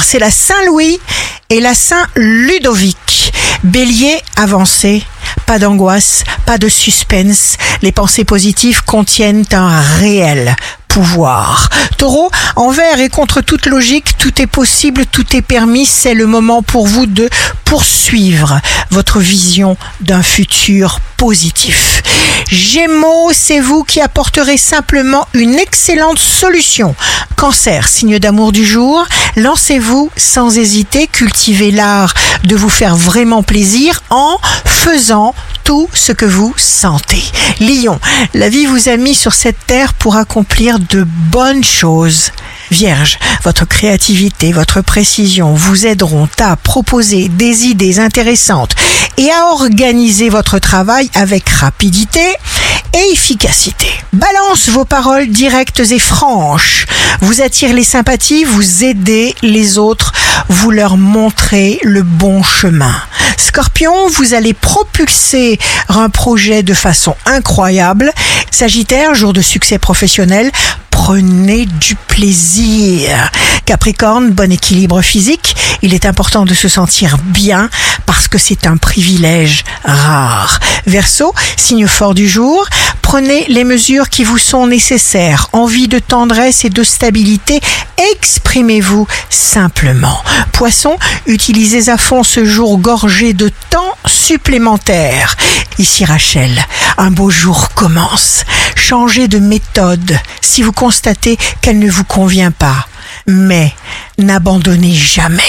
c'est la Saint-Louis et la Saint-Ludovic. Bélier avancé, pas d'angoisse, pas de suspense. Les pensées positives contiennent un réel pouvoir. Taureau, envers et contre toute logique, tout est possible, tout est permis. C'est le moment pour vous de poursuivre votre vision d'un futur positif. Gémeaux, c'est vous qui apporterez simplement une excellente solution. Cancer, signe d'amour du jour, lancez-vous sans hésiter, cultivez l'art de vous faire vraiment plaisir en faisant tout ce que vous sentez. Lion, la vie vous a mis sur cette terre pour accomplir de bonnes choses. Vierge, votre créativité, votre précision vous aideront à proposer des idées intéressantes et à organiser votre travail avec rapidité et efficacité. Balance vos paroles directes et franches. Vous attirez les sympathies, vous aidez les autres, vous leur montrez le bon chemin. Scorpion, vous allez propulser un projet de façon incroyable. Sagittaire, jour de succès professionnel, prenez du plaisir. Capricorne, bon équilibre physique. Il est important de se sentir bien parce que c'est un privilège rare. Verseau, signe fort du jour, prenez les mesures qui vous sont nécessaires. Envie de tendresse et de stabilité, exprimez-vous simplement. Poisson, utilisez à fond ce jour gorgé de temps supplémentaire. Ici Rachel, un beau jour commence. Changez de méthode si vous constatez qu'elle ne vous convient pas. Mais n'abandonnez jamais.